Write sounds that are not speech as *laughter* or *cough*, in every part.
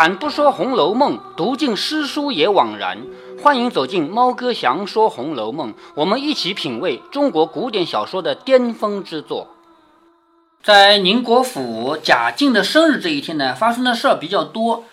开坛不说《红楼梦》，读尽诗书也枉然。欢迎走进猫哥祥说《红楼梦》，我们一起品味中国古典小说的巅峰之作。在宁国府贾静的生日这一天呢，发生的事儿比较多。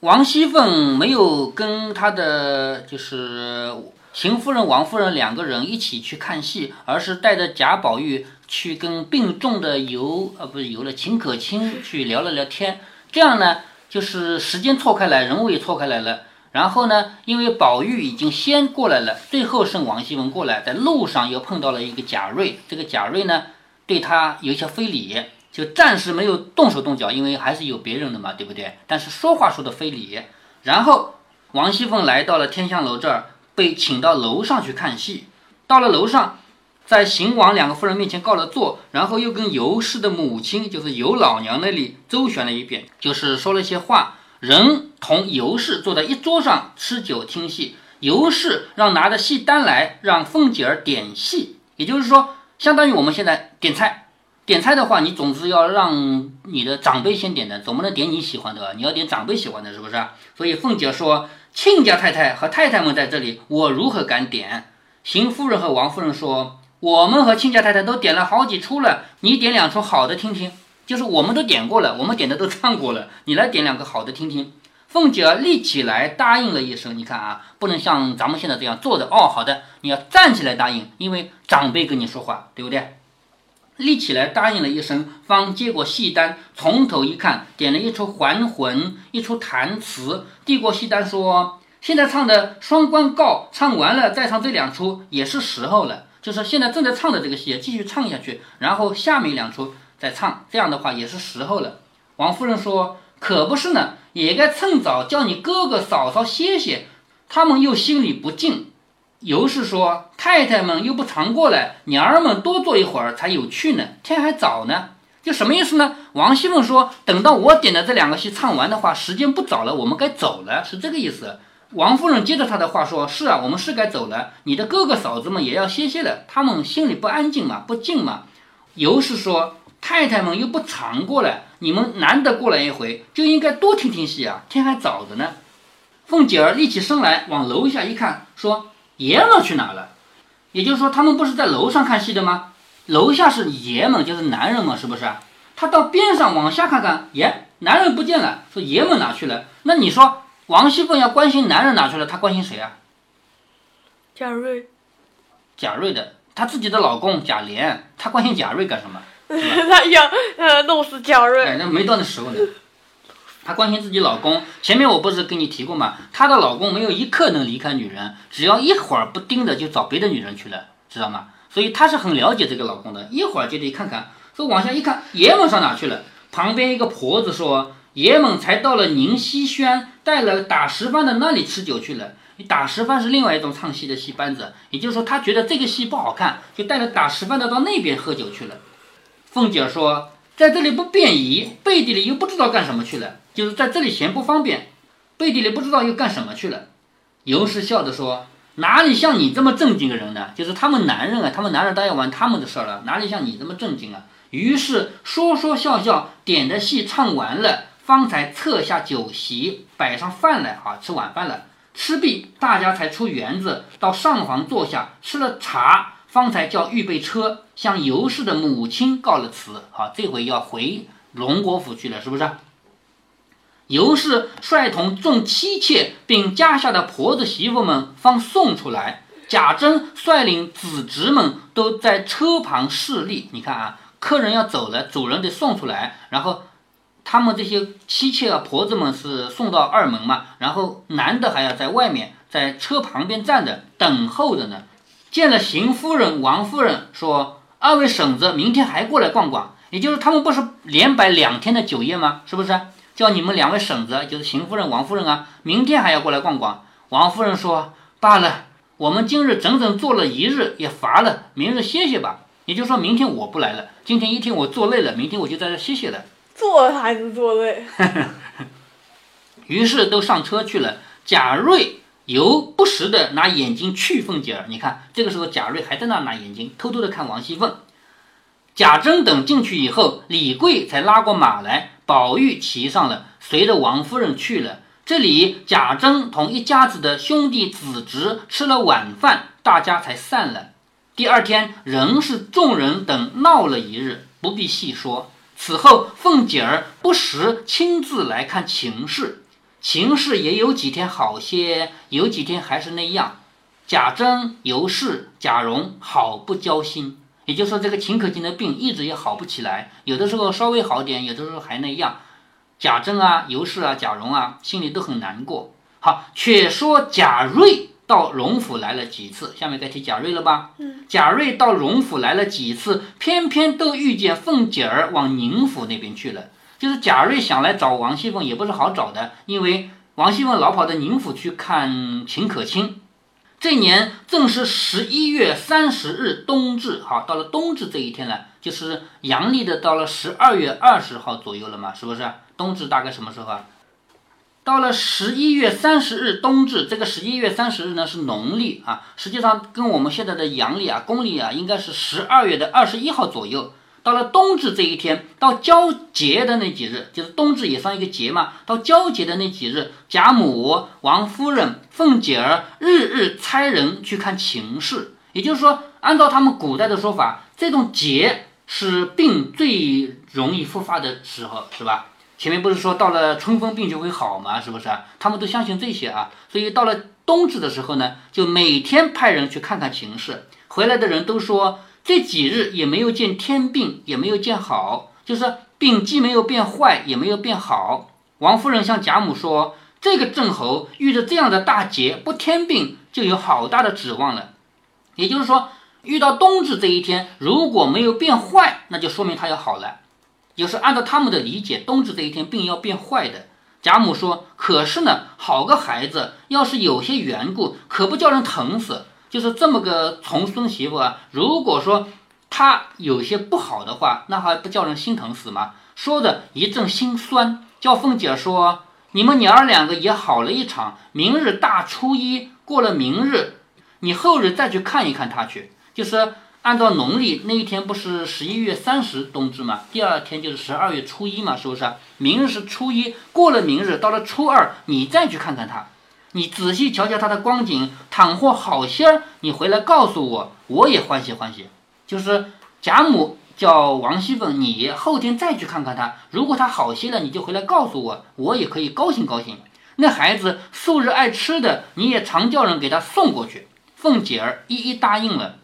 王熙凤没有跟她的就是邢夫人、王夫人两个人一起去看戏，而是带着贾宝玉去跟病重的尤呃不是尤了秦可卿去聊了聊天。这样呢，就是时间错开来，人物也错开来了。然后呢，因为宝玉已经先过来了，最后剩王熙凤过来，在路上又碰到了一个贾瑞。这个贾瑞呢，对他有一些非礼。就暂时没有动手动脚，因为还是有别人的嘛，对不对？但是说话说的非礼。然后王熙凤来到了天香楼这儿，被请到楼上去看戏。到了楼上，在邢王两个夫人面前告了状，然后又跟尤氏的母亲，就是尤老娘那里周旋了一遍，就是说了一些话。人同尤氏坐在一桌上吃酒听戏，尤氏让拿着戏单来，让凤姐儿点戏，也就是说，相当于我们现在点菜。点菜的话，你总是要让你的长辈先点的，总不能点你喜欢的，你要点长辈喜欢的，是不是？所以凤姐说：“亲家太太和太太们在这里，我如何敢点？”邢夫人和王夫人说：“我们和亲家太太都点了好几出了，你点两出好的听听。就是我们都点过了，我们点的都唱过了，你来点两个好的听听。”凤姐儿立起来答应了一声。你看啊，不能像咱们现在这样坐着哦，好的，你要站起来答应，因为长辈跟你说话，对不对？立起来答应了一声，方接过戏单，从头一看，点了一出还魂，一出弹词，递过戏单说：“现在唱的《双关告》唱完了，再唱这两出也是时候了。就是现在正在唱的这个戏，继续唱下去，然后下面两出再唱，这样的话也是时候了。”王夫人说：“可不是呢，也该趁早叫你哥哥嫂嫂歇歇，他们又心里不静。”尤氏说：“太太们又不常过来，娘儿们多坐一会儿才有趣呢。天还早呢，就什么意思呢？”王熙凤说：“等到我点的这两个戏唱完的话，时间不早了，我们该走了，是这个意思。”王夫人接着她的话说：“是啊，我们是该走了。你的哥哥嫂子们也要歇歇了，他们心里不安静嘛，不静嘛。”尤氏说：“太太们又不常过来，你们难得过来一回，就应该多听听戏啊。天还早着呢。”凤姐儿立起身来，往楼下一看，说。爷们去哪了？也就是说，他们不是在楼上看戏的吗？楼下是爷们，就是男人嘛，是不是？他到边上往下看看，耶，男人不见了，说爷们哪去了？那你说王熙凤要关心男人哪去了？她关心谁啊？贾瑞。贾瑞的，她自己的老公贾琏，她关心贾瑞干什么？*laughs* 她要呃弄死贾瑞。哎，那没到那时候呢。她关心自己老公，前面我不是跟你提过吗？她的老公没有一刻能离开女人，只要一会儿不盯着就找别的女人去了，知道吗？所以她是很了解这个老公的，一会儿就得看看。说往下一看，爷们上哪去了？旁边一个婆子说，爷们才到了宁熙轩，带了打十番的那里吃酒去了。你打十番是另外一种唱戏的戏班子，也就是说他觉得这个戏不好看，就带了打十番的到那边喝酒去了。凤姐说。在这里不便宜，背地里又不知道干什么去了，就是在这里嫌不方便，背地里不知道又干什么去了。尤氏笑着说：“哪里像你这么正经的人呢？就是他们男人啊，他们男人当然玩他们的事儿了，哪里像你这么正经啊？”于是说说笑笑，点的戏唱完了，方才撤下酒席，摆上饭来啊，吃晚饭了。吃毕，大家才出园子，到上房坐下，吃了茶。方才叫预备车，向尤氏的母亲告了辞。好，这回要回荣国府去了，是不是？尤氏率同众妻妾，并家下的婆子媳妇们方送出来。贾珍率领子侄们都在车旁侍立。你看啊，客人要走了，主人得送出来，然后他们这些妻妾啊、婆子们是送到二门嘛，然后男的还要在外面，在车旁边站着等候着呢。见了邢夫人、王夫人，说：“二位婶子明天还过来逛逛。”也就是他们不是连摆两天的酒宴吗？是不是？叫你们两位婶子，就是邢夫人、王夫人啊，明天还要过来逛逛。王夫人说：“罢了，我们今日整整坐了一日，也乏了，明日歇歇吧。”也就是说明天我不来了，今天一天我坐累了，明天我就在这歇歇了。坐还是坐累？*laughs* 于是都上车去了。贾瑞。尤不时的拿眼睛去凤姐儿，你看这个时候贾瑞还在那拿眼睛，偷偷的看王熙凤。贾珍等进去以后，李贵才拉过马来，宝玉骑上了，随着王夫人去了。这里贾珍同一家子的兄弟子侄吃了晚饭，大家才散了。第二天仍是众人等闹了一日，不必细说。此后凤姐儿不时亲自来看秦氏，秦氏也有几天好些，有几天还是那样。贾珍、尤氏、贾蓉好不交心，也就是说这个秦可卿的病一直也好不起来，有的时候稍微好点，有的时候还那样。贾珍啊、尤氏啊、贾蓉啊，心里都很难过。好，却说贾瑞。到荣府来了几次？下面该提贾瑞了吧？嗯，贾瑞到荣府来了几次？偏偏都遇见凤姐儿往宁府那边去了。就是贾瑞想来找王熙凤，也不是好找的，因为王熙凤老跑到宁府去看秦可卿。这年正是十一月三十日冬至，好，到了冬至这一天了，就是阳历的到了十二月二十号左右了嘛，是不是？冬至大概什么时候啊？到了十一月三十日冬至，这个十一月三十日呢是农历啊，实际上跟我们现在的阳历啊、公历啊，应该是十二月的二十一号左右。到了冬至这一天，到交节的那几日，就是冬至也算一个节嘛。到交节的那几日，贾母、王夫人、凤姐儿日日差人去看情势，也就是说，按照他们古代的说法，这种节是病最容易复发的时候，是吧？前面不是说到了春风病就会好吗？是不是啊？他们都相信这些啊，所以到了冬至的时候呢，就每天派人去看看情势。回来的人都说这几日也没有见天病，也没有见好，就是病既没有变坏，也没有变好。王夫人向贾母说：“这个郑侯遇着这样的大劫，不添病就有好大的指望了。也就是说，遇到冬至这一天，如果没有变坏，那就说明他要好了。”就是按照他们的理解，冬至这一天病要变坏的。贾母说：“可是呢，好个孩子，要是有些缘故，可不叫人疼死。就是这么个重孙媳妇啊，如果说她有些不好的话，那还不叫人心疼死吗？”说的一阵心酸，叫凤姐说：“你们娘儿两个也好了一场，明日大初一过了，明日你后日再去看一看他去，就是。”按照农历那一天不是十一月三十冬至吗？第二天就是十二月初一嘛，是不是？明日是初一，过了明日到了初二，你再去看看他，你仔细瞧瞧他的光景，倘或好些儿，你回来告诉我，我也欢喜欢喜。就是贾母叫王熙凤，你后天再去看看他，如果他好些了，你就回来告诉我，我也可以高兴高兴。那孩子素日爱吃的，你也常叫人给他送过去。凤姐儿一一答应了。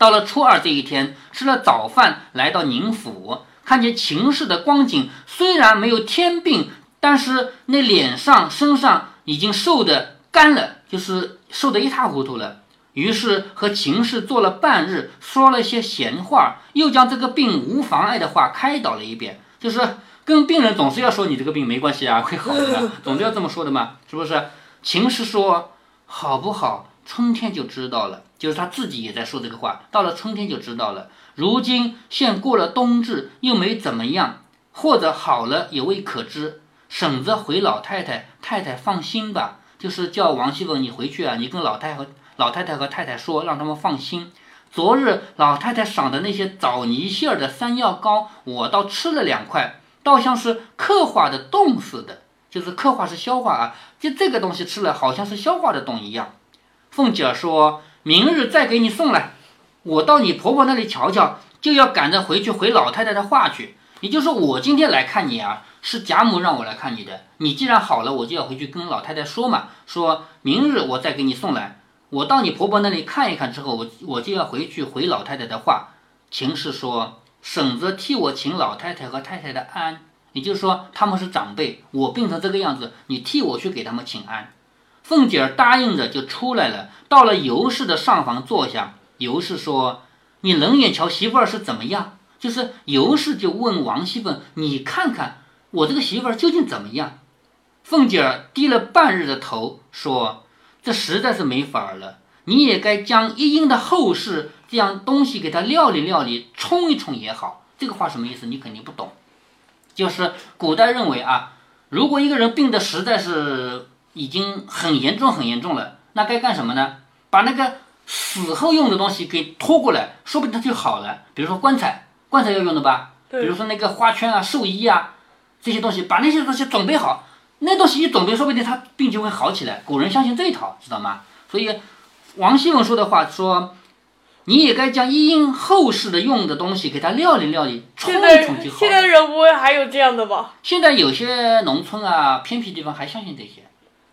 到了初二这一天，吃了早饭，来到宁府，看见秦氏的光景，虽然没有天病，但是那脸上、身上已经瘦得干了，就是瘦得一塌糊涂了。于是和秦氏坐了半日，说了些闲话，又将这个病无妨碍的话开导了一遍。就是跟病人总是要说你这个病没关系啊，会好的，总是要这么说的嘛，是不是？秦氏说好不好，春天就知道了。就是他自己也在说这个话，到了春天就知道了。如今现过了冬至，又没怎么样，或者好了也未可知。婶子回老太太，太太放心吧。就是叫王熙凤，你回去啊，你跟老太和老太太和太太说，让他们放心。昨日老太太赏的那些枣泥馅儿的山药糕，我倒吃了两块，倒像是刻画的冻似的，就是刻画是消化啊，就这个东西吃了，好像是消化的冻一样。凤姐说。明日再给你送来，我到你婆婆那里瞧瞧，就要赶着回去回老太太的话去。也就是说，我今天来看你啊，是贾母让我来看你的。你既然好了，我就要回去跟老太太说嘛，说明日我再给你送来。我到你婆婆那里看一看之后，我我就要回去回老太太的话。秦氏说：“婶子替我请老太太和太太的安，也就是说他们是长辈，我病成这个样子，你替我去给他们请安。”凤姐儿答应着就出来了，到了尤氏的上房坐下。尤氏说：“你冷眼瞧媳妇儿是怎么样？”就是尤氏就问王熙凤：“你看看我这个媳妇儿究竟怎么样？”凤姐儿低了半日的头说：“这实在是没法儿了，你也该将一应的后事这样东西给他料理料理，冲一冲也好。”这个话什么意思？你肯定不懂。就是古代认为啊，如果一个人病的实在是……已经很严重很严重了，那该干什么呢？把那个死后用的东西给拖过来，说不定它就好了。比如说棺材，棺材要用的吧？比如说那个花圈啊、寿衣啊，这些东西，把那些东西准备好，那东西一准备，说不定他病就会好起来。古人相信这一套，知道吗？所以王熙凤说的话说，你也该将因后世的用的东西给它料理料理，冲一冲就好现在人不会还有这样的吧？现在有些农村啊、偏僻地方还相信这些，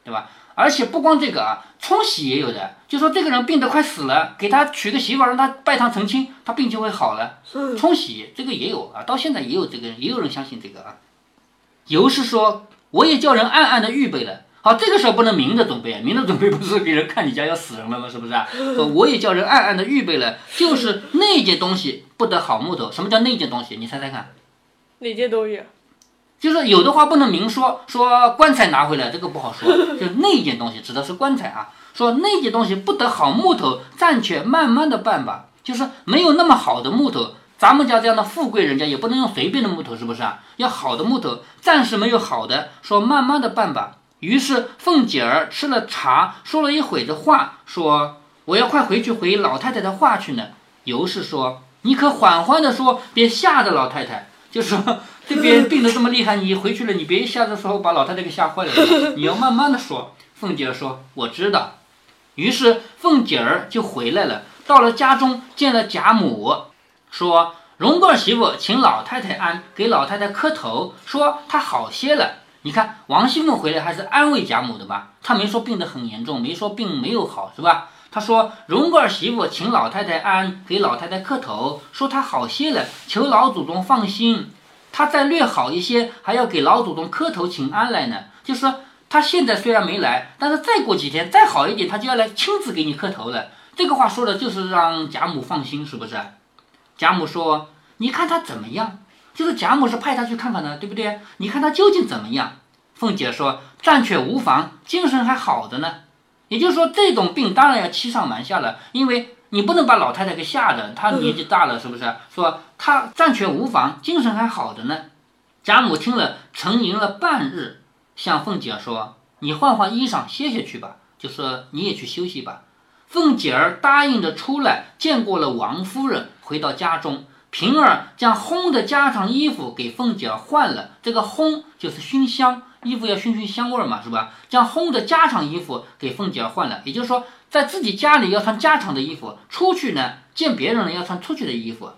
对吧？而且不光这个啊，冲喜也有的，就说这个人病得快死了，给他娶个媳妇儿，让他拜堂成亲，他病就会好了。冲喜这个也有啊，到现在也有这个，也有人相信这个啊。尤是说，我也叫人暗暗的预备了。好，这个时候不能明着准备，明着准备不是给人看你家要死人了吗？是不是啊？我也叫人暗暗的预备了，就是那件东西不得好木头。什么叫那件东西？你猜猜看。哪件东西？就是有的话不能明说，说棺材拿回来这个不好说，就是那件东西指的是棺材啊。说那件东西不得好木头，暂且慢慢的办吧。就是没有那么好的木头，咱们家这样的富贵人家也不能用随便的木头，是不是啊？要好的木头，暂时没有好的，说慢慢的办吧。于是凤姐儿吃了茶，说了一会的话，说我要快回去回老太太的话去呢。尤氏说，你可缓缓的说，别吓着老太太。就说这边病得这么厉害，你回去了，你别一下子说把老太太给吓坏了，*laughs* 你要慢慢的说。凤姐儿说：“我知道。”于是凤姐儿就回来了，到了家中见了贾母，说：“荣贵儿媳妇请老太太安，给老太太磕头，说她好些了。”你看王熙凤回来还是安慰贾母的吧？她没说病得很严重，没说病没有好，是吧？她说：“荣贵儿媳妇请老太太安，给老太太磕头，说她好些了，求老祖宗放心。他再略好一些，还要给老祖宗磕头请安来呢。就是说，他现在虽然没来，但是再过几天再好一点，他就要来亲自给你磕头了。这个话说的就是让贾母放心，是不是？贾母说：“你看他怎么样？”就是贾母是派他去看看的，对不对？你看他究竟怎么样？凤姐说：“暂且无妨，精神还好的呢。”也就是说，这种病当然要欺上瞒下了，因为你不能把老太太给吓着，她年纪大了，是不是？说她暂且无妨，精神还好的呢。贾母听了，沉吟了半日，向凤姐说：“你换换衣裳，歇歇去吧。就说你也去休息吧。”凤姐儿答应着出来，见过了王夫人，回到家中，平儿将烘的家常衣服给凤姐儿换了。这个烘就是熏香。衣服要熏熏香味儿嘛，是吧？将烘的家常衣服给凤姐儿换了，也就是说，在自己家里要穿家常的衣服，出去呢见别人呢要穿出去的衣服。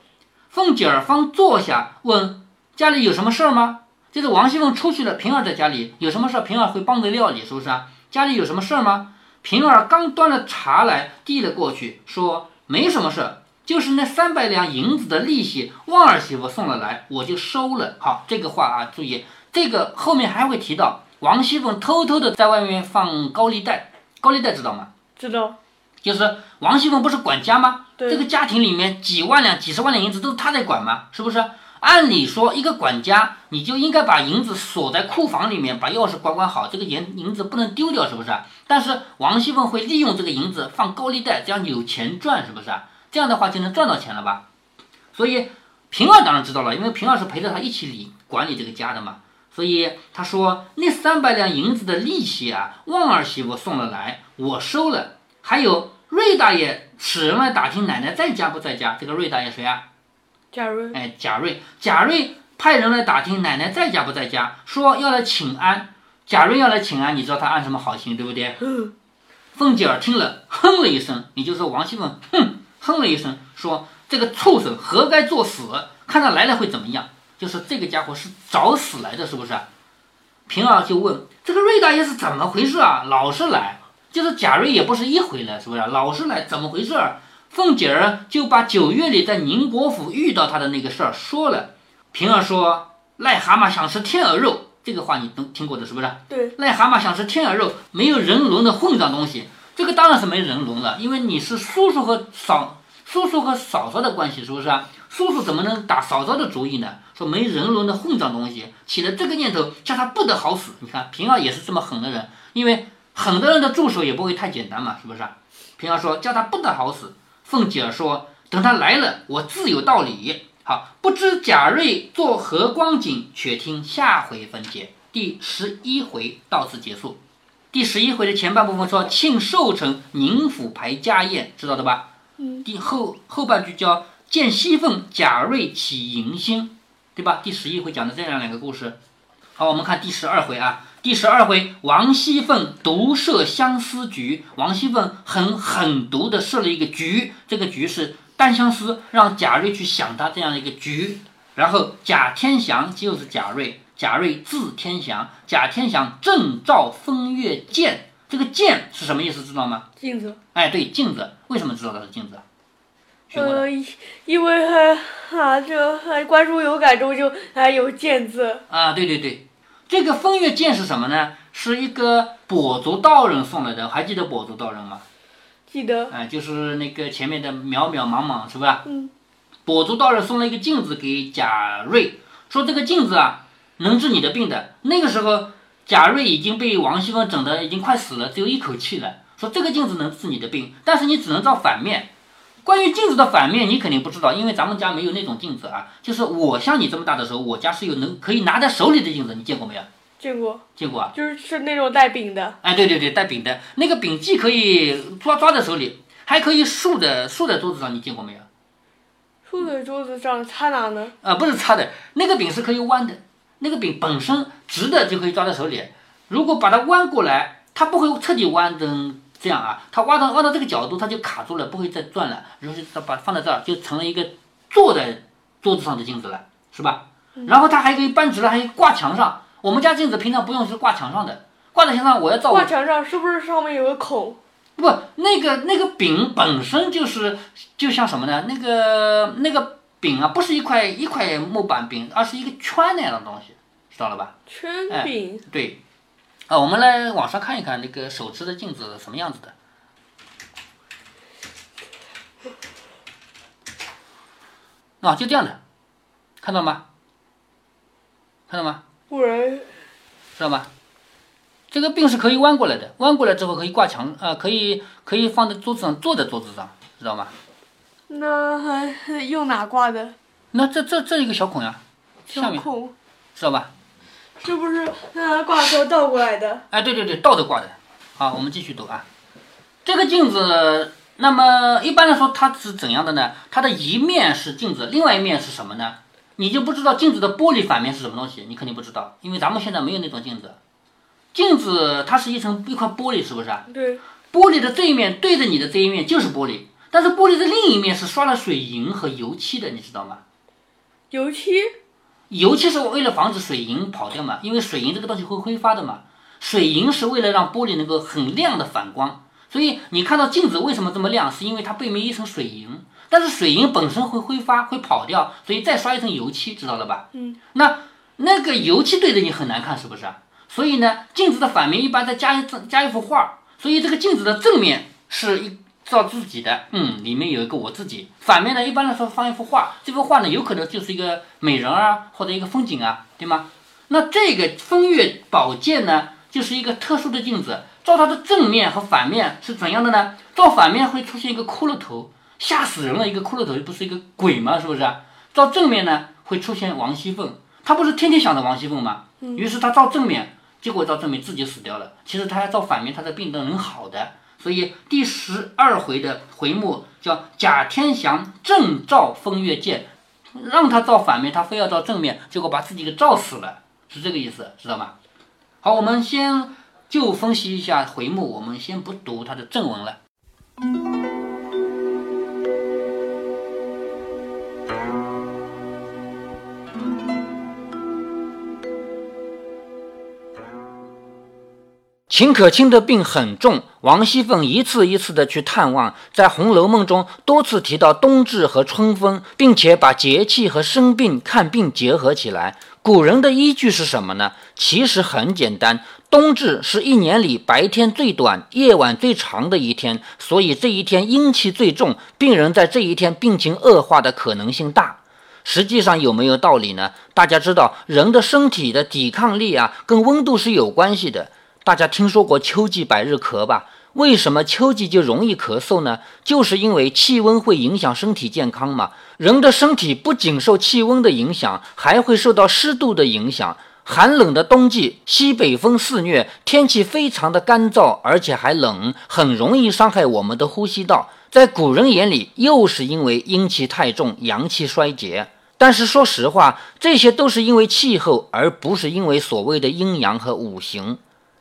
凤姐儿方坐下，问家里有什么事儿吗？就是王熙凤出去了，平儿在家里有什么事儿？平儿会帮着料理，是不是啊？家里有什么事儿吗？平儿刚端了茶来，递了过去，说没什么事儿，就是那三百两银子的利息，旺儿媳妇送了来，我就收了。好，这个话啊，注意。这个后面还会提到王熙凤偷偷的在外面放高利贷，高利贷知道吗？知道，就是王熙凤不是管家吗？对这个家庭里面几万两、几十万两银子都是她在管吗？是不是？按理说，一个管家你就应该把银子锁在库房里面，把钥匙管管好，这个银银子不能丢掉，是不是？但是王熙凤会利用这个银子放高利贷，这样有钱赚，是不是？这样的话就能赚到钱了吧？所以平儿当然知道了，因为平儿是陪着他一起理管理这个家的嘛。所以他说那三百两银子的利息啊，旺儿媳妇送了来，我收了。还有瑞大爷使人来打听奶奶在家不在家。这个瑞大爷谁啊？贾瑞，哎，贾瑞。贾瑞派人来打听奶奶在家不在家，说要来请安。贾瑞要来请安，你知道他安什么好心，对不对？嗯凤姐儿听了，哼了一声，也就是说王熙凤，哼，哼了一声，说这个畜生何该作死？看他来了会怎么样？就是这个家伙是找死来的，是不是？平儿就问这个瑞大爷是怎么回事啊？老是来，就是贾瑞也不是一回来，是不是？老是来，怎么回事？凤姐儿就把九月里在宁国府遇到他的那个事儿说了。平儿说：“癞蛤蟆想吃天鹅肉。”这个话你都听过的，是不是？对，癞蛤蟆想吃天鹅肉，没有人伦的混账东西。这个当然是没人伦了，因为你是叔叔和嫂，叔叔和嫂嫂的关系，是不是啊？叔叔怎么能打嫂嫂的主意呢？说没人伦的混账东西，起了这个念头，叫他不得好死。你看平儿也是这么狠的人，因为狠的人的助手也不会太简单嘛，是不是？平儿说叫他不得好死。凤姐儿说等他来了，我自有道理。好，不知贾瑞作何光景，且听下回分解。第十一回到此结束。第十一回的前半部分说庆寿辰宁府排家宴，知道的吧？嗯，第后后半句叫见西凤贾瑞起迎星，对吧？第十一回讲的这样两个故事。好，我们看第十二回啊。第十二回，王熙凤独设相思局。王熙凤很狠毒的设了一个局，这个局是单相思，让贾瑞去想他这样的一个局。然后贾天祥就是贾瑞，贾瑞字天祥，贾天祥正照风月剑。这个剑是什么意思？知道吗？镜子。哎，对，镜子。为什么知道它是镜子？呃，因为还啊，这还观书有感中就还有剑字啊。对对对。这个风月剑是什么呢？是一个跛足道人送来的，还记得跛足道人吗？记得。哎，就是那个前面的渺渺茫茫，是吧？嗯。跛足道人送了一个镜子给贾瑞，说这个镜子啊，能治你的病的。那个时候，贾瑞已经被王熙凤整的已经快死了，只有一口气了。说这个镜子能治你的病，但是你只能照反面。关于镜子的反面，你肯定不知道，因为咱们家没有那种镜子啊。就是我像你这么大的时候，我家是有能可以拿在手里的镜子，你见过没有？见过，见过啊。就是是那种带柄的。哎，对对对，带柄的那个柄既可以抓抓在手里，还可以竖的竖在桌子上，你见过没有？竖在桌子上插哪呢？啊，不是插的，那个柄是可以弯的，那个柄本身直的就可以抓在手里，如果把它弯过来，它不会彻底弯成。这样啊，它挖到挖到这个角度，它就卡住了，不会再转了。然后它把放在这儿，就成了一个坐在桌子上的镜子了，是吧？然后它还可以扳直了，还可以挂墙上。我们家镜子平常不用，是挂墙上的。挂在墙上，我要照。挂墙上是不是上面有个孔？不，那个那个饼本身就是就像什么呢？那个那个饼啊，不是一块一块木板饼，而是一个圈那样的东西，知道了吧？圈柄。对。啊，我们来网上看一看那个手持的镜子什么样子的。啊，就这样的，看到吗？看到吗？不然，知道吗？这个病是可以弯过来的，弯过来之后可以挂墙，啊，可以可以放在桌子上，坐在桌子上，知道吗？那还 *laughs* 用哪挂的？那这这这一个小孔呀，下面，知道吧？是不是那挂钩倒过来的？哎，对对对，倒着挂的。好，我们继续读啊。这个镜子，那么一般来说它是怎样的呢？它的一面是镜子，另外一面是什么呢？你就不知道镜子的玻璃反面是什么东西，你肯定不知道，因为咱们现在没有那种镜子。镜子它是一层一块玻璃，是不是啊？对。玻璃的这一面对着你的这一面就是玻璃，但是玻璃的另一面是刷了水银和油漆的，你知道吗？油漆。油漆是为了防止水银跑掉嘛，因为水银这个东西会挥发的嘛。水银是为了让玻璃能够很亮的反光，所以你看到镜子为什么这么亮，是因为它背面一层水银。但是水银本身会挥发，会跑掉，所以再刷一层油漆，知道了吧？嗯。那那个油漆对着你很难看，是不是啊？所以呢，镜子的反面一般再加一加一幅画，所以这个镜子的正面是一。照自己的，嗯，里面有一个我自己。反面呢，一般来说放一幅画，这幅画呢，有可能就是一个美人啊，或者一个风景啊，对吗？那这个风月宝剑呢，就是一个特殊的镜子，照它的正面和反面是怎样的呢？照反面会出现一个骷髅头，吓死人了，一个骷髅头不是一个鬼吗？是不是？照正面呢，会出现王熙凤，他不是天天想着王熙凤吗？于是他照正面，结果照正面自己死掉了。其实他要照反面，他的病都能好的。所以第十二回的回目叫贾天祥正照风月剑，让他照反面，他非要照正面，结果把自己给照死了，是这个意思，知道吗？好，我们先就分析一下回目，我们先不读它的正文了。秦可卿的病很重，王熙凤一次一次的去探望，在《红楼梦》中多次提到冬至和春分，并且把节气和生病看病结合起来。古人的依据是什么呢？其实很简单，冬至是一年里白天最短、夜晚最长的一天，所以这一天阴气最重，病人在这一天病情恶化的可能性大。实际上有没有道理呢？大家知道，人的身体的抵抗力啊，跟温度是有关系的。大家听说过秋季百日咳吧？为什么秋季就容易咳嗽呢？就是因为气温会影响身体健康嘛。人的身体不仅受气温的影响，还会受到湿度的影响。寒冷的冬季，西北风肆虐，天气非常的干燥，而且还冷，很容易伤害我们的呼吸道。在古人眼里，又是因为阴气太重，阳气衰竭。但是说实话，这些都是因为气候，而不是因为所谓的阴阳和五行。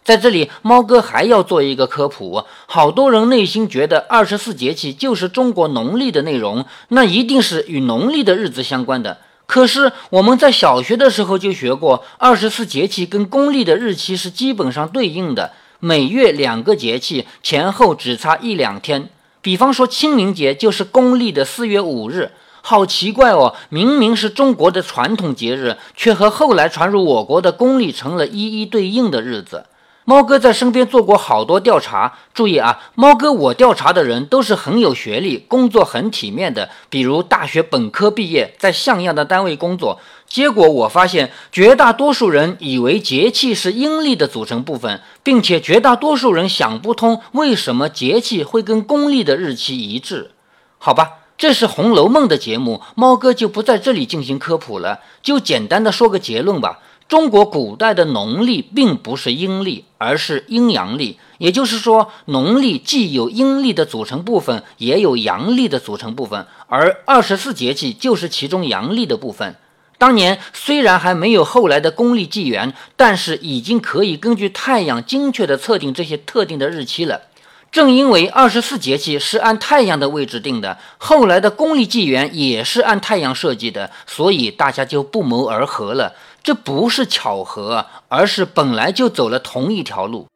在这里，猫哥还要做一个科普。好多人内心觉得二十四节气就是中国农历的内容，那一定是与农历的日子相关的。可是我们在小学的时候就学过，二十四节气跟公历的日期是基本上对应的，每月两个节气前后只差一两天。比方说清明节就是公历的四月五日，好奇怪哦，明明是中国的传统节日，却和后来传入我国的公历成了一一对应的日子。猫哥在身边做过好多调查，注意啊，猫哥我调查的人都是很有学历、工作很体面的，比如大学本科毕业，在像样的单位工作。结果我发现，绝大多数人以为节气是阴历的组成部分，并且绝大多数人想不通为什么节气会跟公历的日期一致。好吧，这是《红楼梦》的节目，猫哥就不在这里进行科普了，就简单的说个结论吧。中国古代的农历并不是阴历，而是阴阳历。也就是说，农历既有阴历的组成部分，也有阳历的组成部分，而二十四节气就是其中阳历的部分。当年虽然还没有后来的公历纪元，但是已经可以根据太阳精确地测定这些特定的日期了。正因为二十四节气是按太阳的位置定的，后来的公历纪元也是按太阳设计的，所以大家就不谋而合了。这不是巧合，而是本来就走了同一条路。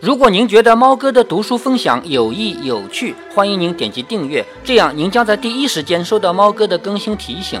如果您觉得猫哥的读书分享有益有趣，欢迎您点击订阅，这样您将在第一时间收到猫哥的更新提醒。